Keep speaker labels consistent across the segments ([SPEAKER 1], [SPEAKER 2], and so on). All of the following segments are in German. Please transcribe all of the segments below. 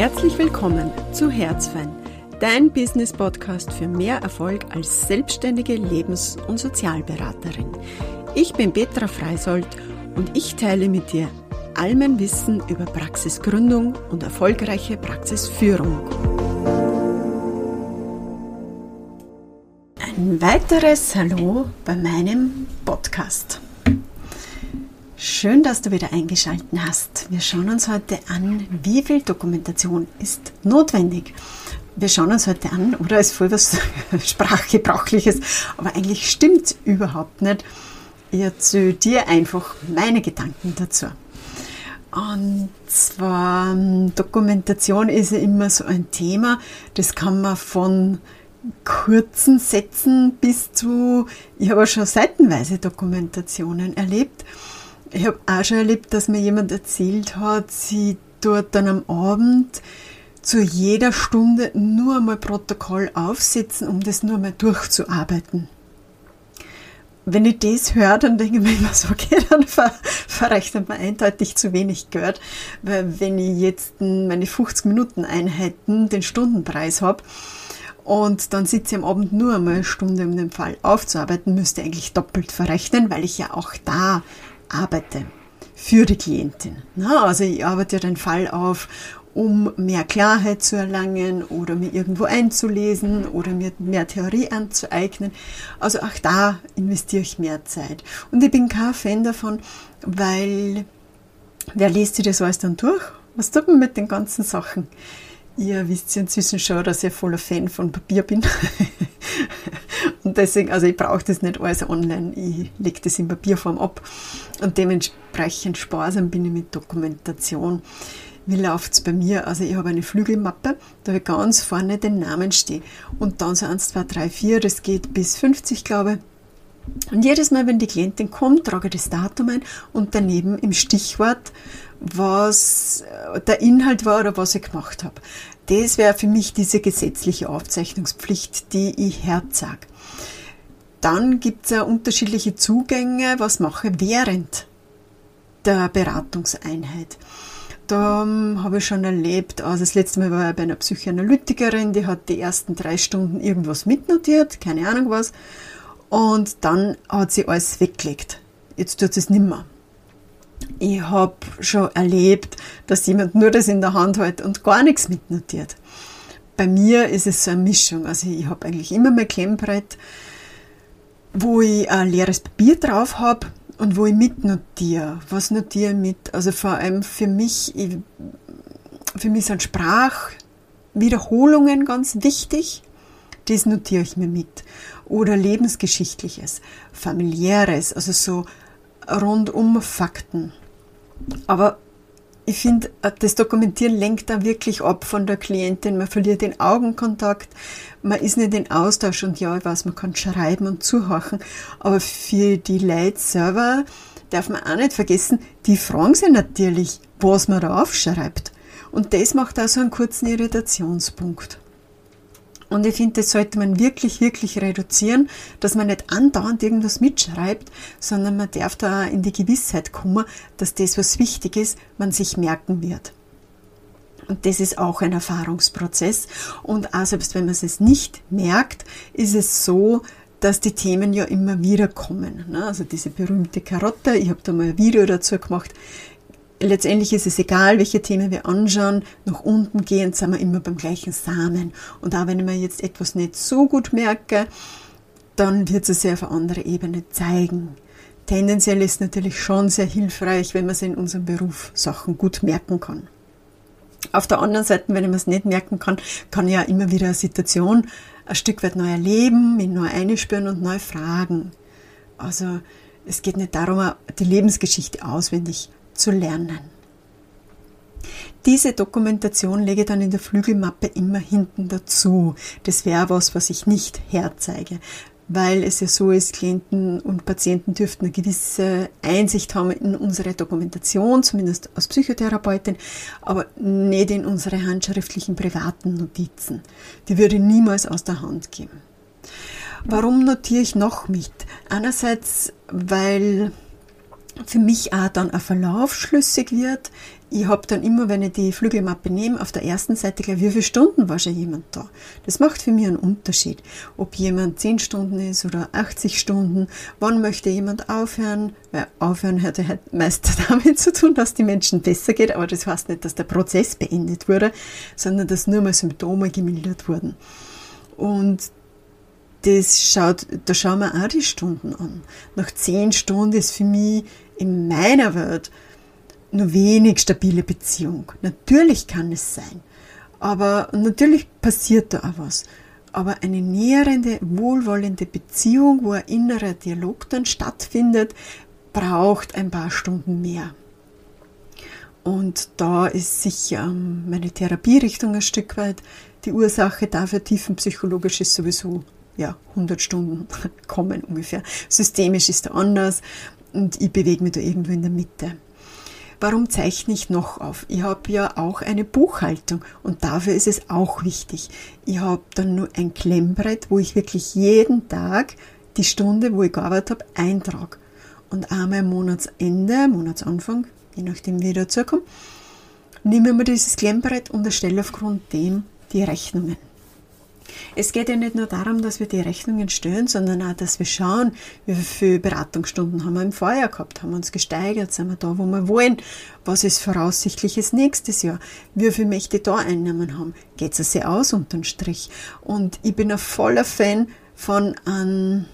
[SPEAKER 1] Herzlich willkommen zu Herzfein, dein Business-Podcast für mehr Erfolg als selbstständige Lebens- und Sozialberaterin. Ich bin Petra Freisold und ich teile mit dir all mein Wissen über Praxisgründung und erfolgreiche Praxisführung. Ein weiteres Hallo bei meinem Podcast. Schön, dass du wieder eingeschaltet hast. Wir schauen uns heute an, wie viel Dokumentation ist notwendig. Wir schauen uns heute an, oder ist voll was Sprachgebrauchliches, aber eigentlich stimmt es überhaupt nicht. Ich erzähle dir einfach meine Gedanken dazu. Und zwar Dokumentation ist ja immer so ein Thema, das kann man von kurzen Sätzen bis zu, ich habe schon seitenweise Dokumentationen erlebt. Ich habe auch schon erlebt, dass mir jemand erzählt hat, sie dort dann am Abend zu jeder Stunde nur einmal Protokoll aufsetzen, um das nur einmal durchzuarbeiten. Wenn ich das höre, dann denke ich mir immer so, okay, dann ver verrechnet man eindeutig zu wenig Geld, weil wenn ich jetzt meine 50 Minuten Einheiten den Stundenpreis habe, und dann sitze ich am Abend nur einmal eine Stunde, um den Fall aufzuarbeiten, müsste ich eigentlich doppelt verrechnen, weil ich ja auch da arbeite für die Klientin. Na, also ich arbeite ja den Fall auf, um mehr Klarheit zu erlangen oder mir irgendwo einzulesen oder mir mehr Theorie anzueignen. Also auch da investiere ich mehr Zeit. Und ich bin kein Fan davon, weil wer liest sich das alles dann durch? Was tut man mit den ganzen Sachen? Ihr wisst ja inzwischen schon, dass ich voller Fan von Papier bin. und deswegen, also ich brauche das nicht alles online, ich lege das in Papierform ab. Und dementsprechend sparsam bin ich mit Dokumentation. Wie läuft es bei mir? Also ich habe eine Flügelmappe, da habe ich ganz vorne den Namen stehen. Und dann so 1, 2, 3, 4, das geht bis 50, glaube ich. Und jedes Mal, wenn die Klientin kommt, trage ich das Datum ein und daneben im Stichwort was der Inhalt war oder was ich gemacht habe. Das wäre für mich diese gesetzliche Aufzeichnungspflicht, die ich herzage. Dann gibt es ja unterschiedliche Zugänge, was mache während der Beratungseinheit. Da um, habe ich schon erlebt, also das letzte Mal war ich bei einer Psychoanalytikerin, die hat die ersten drei Stunden irgendwas mitnotiert, keine Ahnung was, und dann hat sie alles weggelegt. Jetzt tut sie es nimmer. Ich habe schon erlebt, dass jemand nur das in der Hand hält und gar nichts mitnotiert. Bei mir ist es so eine Mischung. Also ich habe eigentlich immer mein Klemmbrett, wo ich ein leeres Papier drauf habe und wo ich mitnotiere. Was notiere ich mit? Also vor allem für mich, ich, für mich sind Sprachwiederholungen ganz wichtig. Das notiere ich mir mit. Oder lebensgeschichtliches, familiäres, also so rundum Fakten. Aber ich finde, das Dokumentieren lenkt da wirklich ab von der Klientin. Man verliert den Augenkontakt, man ist nicht in Austausch und ja, ich weiß, man kann schreiben und zuhören, aber für die Leute selber darf man auch nicht vergessen, die fragen sich natürlich, was man da aufschreibt. Und das macht auch so einen kurzen Irritationspunkt. Und ich finde, das sollte man wirklich, wirklich reduzieren, dass man nicht andauernd irgendwas mitschreibt, sondern man darf da in die Gewissheit kommen, dass das, was wichtig ist, man sich merken wird. Und das ist auch ein Erfahrungsprozess. Und auch selbst wenn man es nicht merkt, ist es so, dass die Themen ja immer wieder kommen. Ne? Also diese berühmte Karotte, ich habe da mal ein Video dazu gemacht, letztendlich ist es egal, welche Themen wir anschauen, nach unten gehen, sind wir immer beim gleichen Samen. Und auch wenn ich mir jetzt etwas nicht so gut merke, dann wird es sich auf eine andere Ebene zeigen. Tendenziell ist es natürlich schon sehr hilfreich, wenn man sich in unserem Beruf Sachen gut merken kann. Auf der anderen Seite, wenn mir es nicht merken kann, kann ich ja immer wieder eine Situation ein Stück weit neu erleben, mich neu einspüren und neu fragen. Also es geht nicht darum, die Lebensgeschichte auswendig zu lernen. Diese Dokumentation lege ich dann in der Flügelmappe immer hinten dazu. Das wäre was, was ich nicht herzeige, weil es ja so ist, Klienten und Patienten dürften eine gewisse Einsicht haben in unsere Dokumentation, zumindest als Psychotherapeutin, aber nicht in unsere handschriftlichen privaten Notizen. Die würde niemals aus der Hand geben. Warum notiere ich noch mit? Einerseits, weil für mich auch dann ein Verlauf schlüssig wird. ich habe dann immer, wenn ich die Flügelmappe nehme, auf der ersten Seite gleich, wie viele Stunden war schon jemand da. Das macht für mich einen Unterschied. Ob jemand 10 Stunden ist oder 80 Stunden, wann möchte jemand aufhören, weil aufhören hat ja halt meist damit zu tun, dass die Menschen besser geht, aber das heißt nicht, dass der Prozess beendet wurde, sondern dass nur mal Symptome gemildert wurden. Und das schaut, da schauen wir auch die Stunden an. Nach 10 Stunden ist für mich in meiner Welt nur wenig stabile Beziehung. Natürlich kann es sein. Aber natürlich passiert da auch was. Aber eine näherende, wohlwollende Beziehung, wo ein innerer Dialog dann stattfindet, braucht ein paar Stunden mehr. Und da ist sicher ähm, meine Therapierichtung ein Stück weit die Ursache dafür. Tiefenpsychologisch ist sowieso ja, 100 Stunden kommen ungefähr. Systemisch ist er anders und ich bewege mich da irgendwo in der Mitte. Warum zeichne ich noch auf? Ich habe ja auch eine Buchhaltung und dafür ist es auch wichtig. Ich habe dann nur ein Klemmbrett, wo ich wirklich jeden Tag die Stunde, wo ich gearbeitet habe, eintrage. Und einmal Monatsende, Monatsanfang, je nachdem wie ich dazu komme, nehme ich mir dieses Klemmbrett und erstelle aufgrund dem die Rechnungen. Es geht ja nicht nur darum, dass wir die Rechnungen stellen, sondern auch, dass wir schauen, wie viele Beratungsstunden haben wir im Vorjahr gehabt, haben wir uns gesteigert, sind wir da, wo wir wollen, was ist voraussichtliches nächstes Jahr, wie viel möchte ich da Einnahmen haben, geht es sehr aus unterm Strich. Und ich bin ein voller Fan von einem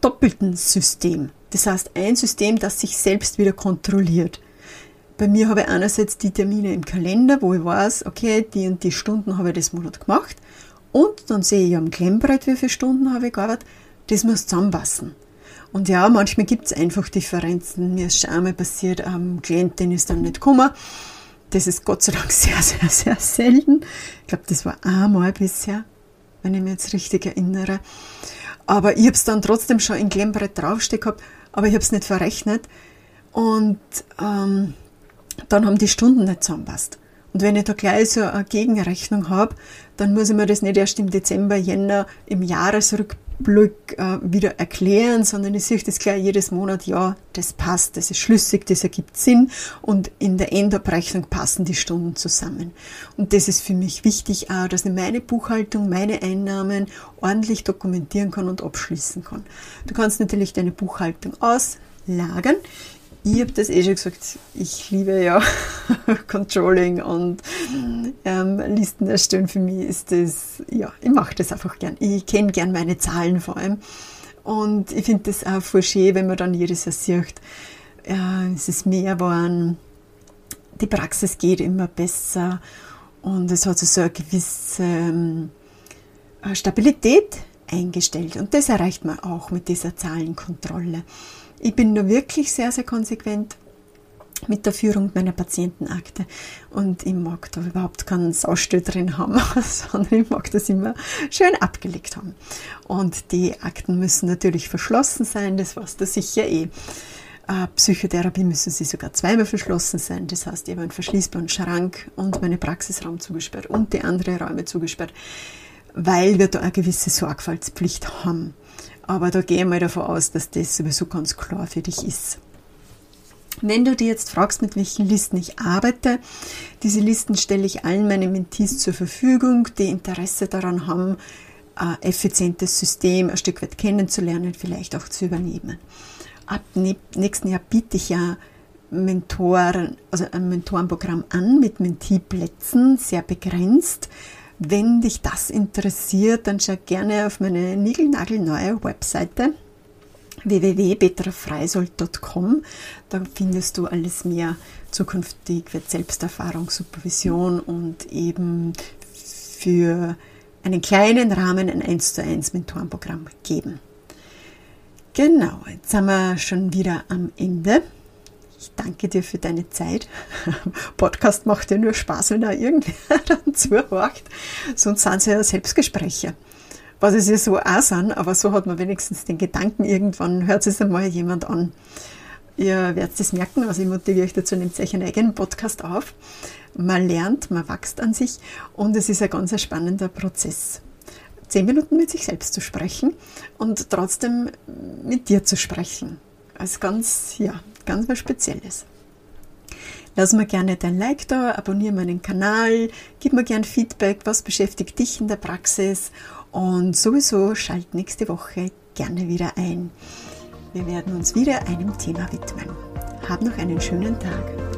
[SPEAKER 1] doppelten System. Das heißt, ein System, das sich selbst wieder kontrolliert. Bei mir habe ich einerseits die Termine im Kalender, wo ich weiß, okay, die und die Stunden habe ich das Monat gemacht. Und dann sehe ich am Klemmbrett, wie viele Stunden habe ich gearbeitet. Das muss zusammenpassen. Und ja, manchmal gibt es einfach Differenzen. Mir ist schon einmal passiert, am Klientin ist dann nicht gekommen. Das ist Gott sei Dank sehr, sehr, sehr selten. Ich glaube, das war einmal bisher, wenn ich mich jetzt richtig erinnere. Aber ich habe es dann trotzdem schon in Klemmbrett draufstehen gehabt, aber ich habe es nicht verrechnet. Und ähm, dann haben die Stunden nicht zusammenpasst. Und wenn ich da gleich so eine Gegenrechnung habe, dann muss ich mir das nicht erst im Dezember, Jänner, im Jahresrückblick äh, wieder erklären, sondern ich sehe das gleich jedes Monat, ja, das passt, das ist schlüssig, das ergibt Sinn und in der Endabrechnung passen die Stunden zusammen. Und das ist für mich wichtig auch, dass ich meine Buchhaltung, meine Einnahmen ordentlich dokumentieren kann und abschließen kann. Du kannst natürlich deine Buchhaltung auslagern ich habe das eh schon gesagt, ich liebe ja Controlling und ähm, Listen erstellen. Für mich ist das, ja, ich mache das einfach gern. Ich kenne gern meine Zahlen vor allem. Und ich finde das auch voll schön, wenn man dann jedes Jahr sieht, ja, es ist mehr geworden, die Praxis geht immer besser und es hat so eine gewisse ähm, Stabilität eingestellt. Und das erreicht man auch mit dieser Zahlenkontrolle. Ich bin nur wirklich sehr, sehr konsequent mit der Führung meiner Patientenakte. Und ich mag da überhaupt keinen Saustall drin haben, sondern ich mag das immer schön abgelegt haben. Und die Akten müssen natürlich verschlossen sein, das weißt du sicher eh. Äh, Psychotherapie müssen sie sogar zweimal verschlossen sein. Das heißt, ich habe einen verschließbaren Schrank und meine Praxisraum zugesperrt und die anderen Räume zugesperrt, weil wir da eine gewisse Sorgfaltspflicht haben. Aber da gehe ich mal davon aus, dass das sowieso ganz klar für dich ist. Wenn du dir jetzt fragst, mit welchen Listen ich arbeite, diese Listen stelle ich allen meinen Mentees zur Verfügung, die Interesse daran haben, ein effizientes System ein Stück weit kennenzulernen, vielleicht auch zu übernehmen. Ab nächsten Jahr biete ich ja Mentoren, also ein Mentorenprogramm an mit Mentee-Plätzen, sehr begrenzt. Wenn dich das interessiert, dann schau gerne auf meine niegelnagelneue Webseite www.petrafreisold.com. Da findest du alles mehr zukünftig wird Selbsterfahrung, Supervision und eben für einen kleinen Rahmen ein 1 zu 1 Mentorenprogramm geben. Genau, jetzt sind wir schon wieder am Ende. Ich danke dir für deine Zeit. Podcast macht ja nur Spaß, wenn da irgendwer dann zuhört. Sonst sind sie ja Selbstgespräche. Was es ja so auch sind, aber so hat man wenigstens den Gedanken, irgendwann hört es einmal jemand an. Ihr werdet es merken, also ich motiviere euch dazu, nehmt euch einen eigenen Podcast auf. Man lernt, man wächst an sich und es ist ein ganz spannender Prozess. Zehn Minuten mit sich selbst zu sprechen und trotzdem mit dir zu sprechen. Als ganz, ja, ganz was Spezielles. Lass mir gerne dein Like da, abonniere meinen Kanal, gib mir gerne Feedback, was beschäftigt dich in der Praxis und sowieso schalt nächste Woche gerne wieder ein. Wir werden uns wieder einem Thema widmen. Hab noch einen schönen Tag.